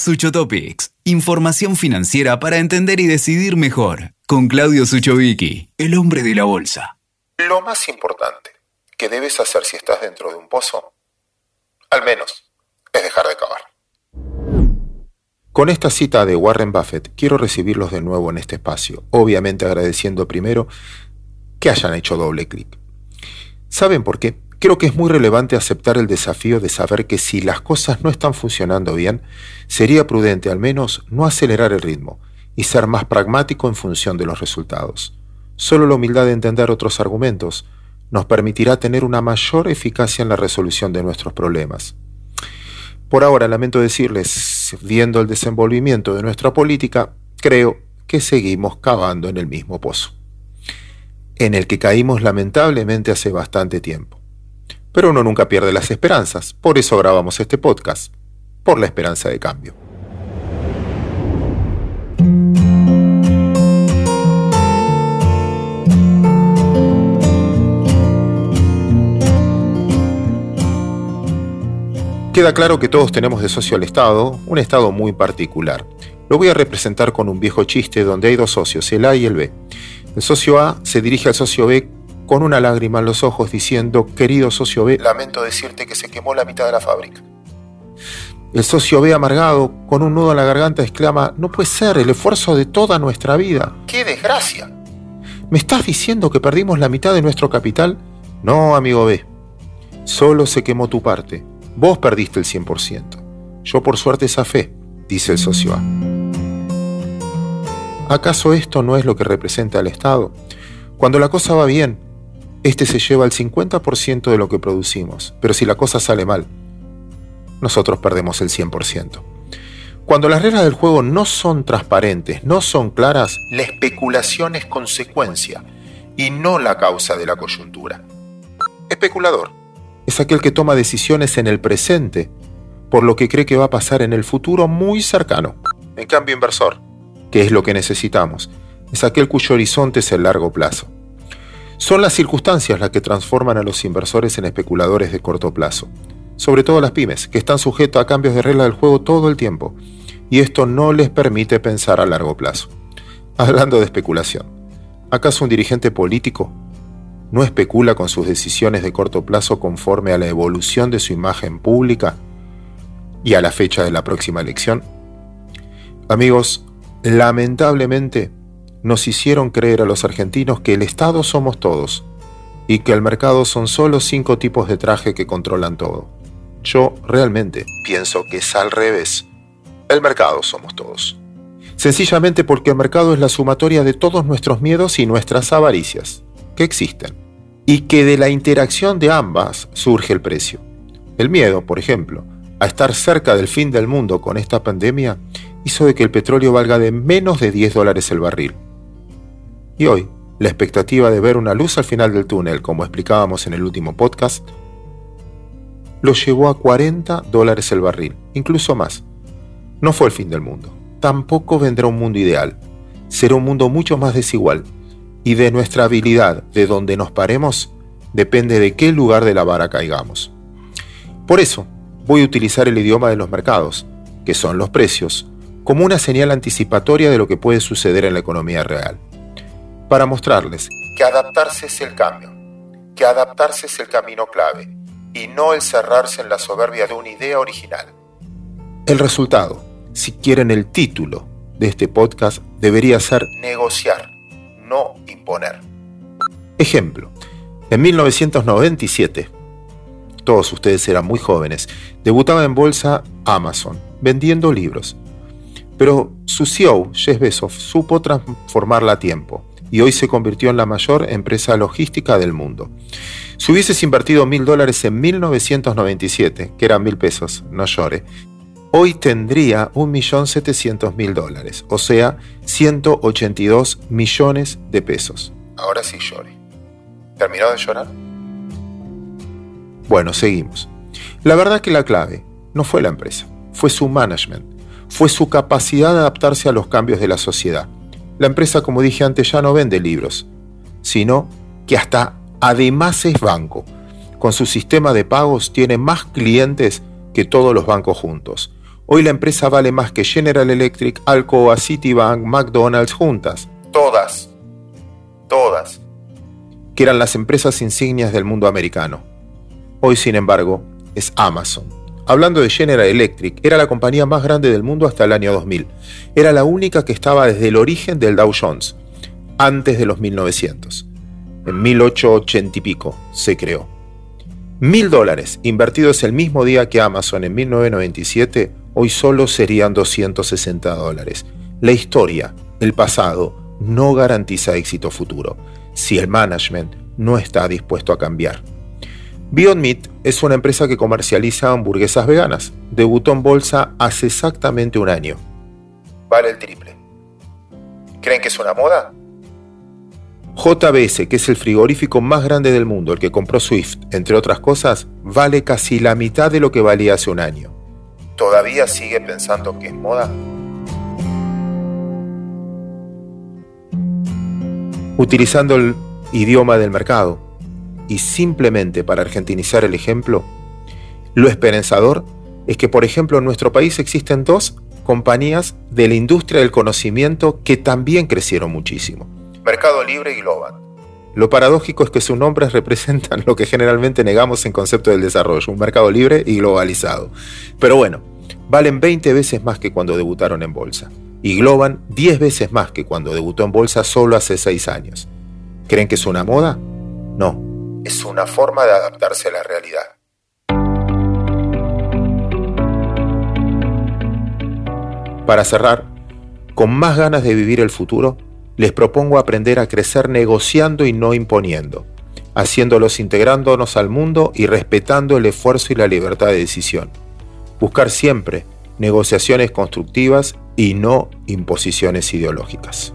Suchotopics, información financiera para entender y decidir mejor, con Claudio Suchovicki, el hombre de la bolsa. Lo más importante que debes hacer si estás dentro de un pozo, al menos, es dejar de cavar. Con esta cita de Warren Buffett, quiero recibirlos de nuevo en este espacio, obviamente agradeciendo primero que hayan hecho doble clic. ¿Saben por qué? Creo que es muy relevante aceptar el desafío de saber que si las cosas no están funcionando bien, sería prudente al menos no acelerar el ritmo y ser más pragmático en función de los resultados. Solo la humildad de entender otros argumentos nos permitirá tener una mayor eficacia en la resolución de nuestros problemas. Por ahora, lamento decirles, viendo el desenvolvimiento de nuestra política, creo que seguimos cavando en el mismo pozo, en el que caímos lamentablemente hace bastante tiempo. Pero uno nunca pierde las esperanzas, por eso grabamos este podcast, por la esperanza de cambio. Queda claro que todos tenemos de socio al Estado, un Estado muy particular. Lo voy a representar con un viejo chiste donde hay dos socios, el A y el B. El socio A se dirige al socio B con una lágrima en los ojos diciendo, querido socio B, lamento decirte que se quemó la mitad de la fábrica. El socio B amargado, con un nudo en la garganta, exclama, no puede ser, el esfuerzo de toda nuestra vida. ¡Qué desgracia! ¿Me estás diciendo que perdimos la mitad de nuestro capital? No, amigo B. Solo se quemó tu parte. Vos perdiste el 100%. Yo por suerte esa fe, dice el socio A. ¿Acaso esto no es lo que representa al Estado? Cuando la cosa va bien, este se lleva el 50% de lo que producimos, pero si la cosa sale mal, nosotros perdemos el 100%. Cuando las reglas del juego no son transparentes, no son claras, la especulación es consecuencia y no la causa de la coyuntura. Especulador es aquel que toma decisiones en el presente por lo que cree que va a pasar en el futuro muy cercano. En cambio, inversor, que es lo que necesitamos, es aquel cuyo horizonte es el largo plazo. Son las circunstancias las que transforman a los inversores en especuladores de corto plazo, sobre todo las pymes, que están sujetos a cambios de regla del juego todo el tiempo, y esto no les permite pensar a largo plazo. Hablando de especulación, ¿acaso un dirigente político no especula con sus decisiones de corto plazo conforme a la evolución de su imagen pública y a la fecha de la próxima elección? Amigos, lamentablemente, nos hicieron creer a los argentinos que el Estado somos todos y que el mercado son solo cinco tipos de traje que controlan todo. Yo realmente pienso que es al revés. El mercado somos todos. Sencillamente porque el mercado es la sumatoria de todos nuestros miedos y nuestras avaricias, que existen, y que de la interacción de ambas surge el precio. El miedo, por ejemplo, a estar cerca del fin del mundo con esta pandemia, hizo de que el petróleo valga de menos de 10 dólares el barril y hoy, la expectativa de ver una luz al final del túnel, como explicábamos en el último podcast, lo llevó a 40 dólares el barril, incluso más. No fue el fin del mundo. Tampoco vendrá un mundo ideal. Será un mundo mucho más desigual. Y de nuestra habilidad, de donde nos paremos, depende de qué lugar de la vara caigamos. Por eso, voy a utilizar el idioma de los mercados, que son los precios, como una señal anticipatoria de lo que puede suceder en la economía real para mostrarles que adaptarse es el cambio, que adaptarse es el camino clave y no el cerrarse en la soberbia de una idea original. El resultado, si quieren el título de este podcast, debería ser negociar, no imponer. Ejemplo, en 1997, todos ustedes eran muy jóvenes, debutaba en bolsa Amazon, vendiendo libros. Pero su CEO, Jeff Bezos, supo transformarla a tiempo y hoy se convirtió en la mayor empresa logística del mundo. Si hubieses invertido mil dólares en 1997, que eran mil pesos, no llore, hoy tendría un millón setecientos mil dólares, o sea, 182 millones de pesos. Ahora sí llore. ¿Terminó de llorar? Bueno, seguimos. La verdad que la clave no fue la empresa, fue su management, fue su capacidad de adaptarse a los cambios de la sociedad la empresa, como dije antes, ya no vende libros, sino que hasta además es banco. Con su sistema de pagos tiene más clientes que todos los bancos juntos. Hoy la empresa vale más que General Electric, Alcoa, Citibank, McDonald's juntas. Todas. Todas. Que eran las empresas insignias del mundo americano. Hoy, sin embargo, es Amazon. Hablando de General Electric, era la compañía más grande del mundo hasta el año 2000. Era la única que estaba desde el origen del Dow Jones, antes de los 1900. En 1880 y pico se creó. Mil dólares invertidos el mismo día que Amazon en 1997 hoy solo serían 260 dólares. La historia, el pasado, no garantiza éxito futuro si el management no está dispuesto a cambiar. Beyond Meat es una empresa que comercializa hamburguesas veganas. Debutó en bolsa hace exactamente un año. Vale el triple. ¿Creen que es una moda? JBS, que es el frigorífico más grande del mundo, el que compró Swift, entre otras cosas, vale casi la mitad de lo que valía hace un año todavía sigue pensando que es moda? Utilizando el idioma del mercado y simplemente para argentinizar el ejemplo, lo esperanzador es que, por ejemplo, en nuestro país existen dos compañías de la industria del conocimiento que también crecieron muchísimo. Mercado Libre y Global. Lo paradójico es que sus nombres representan lo que generalmente negamos en concepto del desarrollo, un mercado libre y globalizado. Pero bueno, valen 20 veces más que cuando debutaron en bolsa y Globan 10 veces más que cuando debutó en bolsa solo hace 6 años. ¿Creen que es una moda? Es una forma de adaptarse a la realidad. Para cerrar, con más ganas de vivir el futuro, les propongo aprender a crecer negociando y no imponiendo, haciéndolos integrándonos al mundo y respetando el esfuerzo y la libertad de decisión buscar siempre negociaciones constructivas y no imposiciones ideológicas.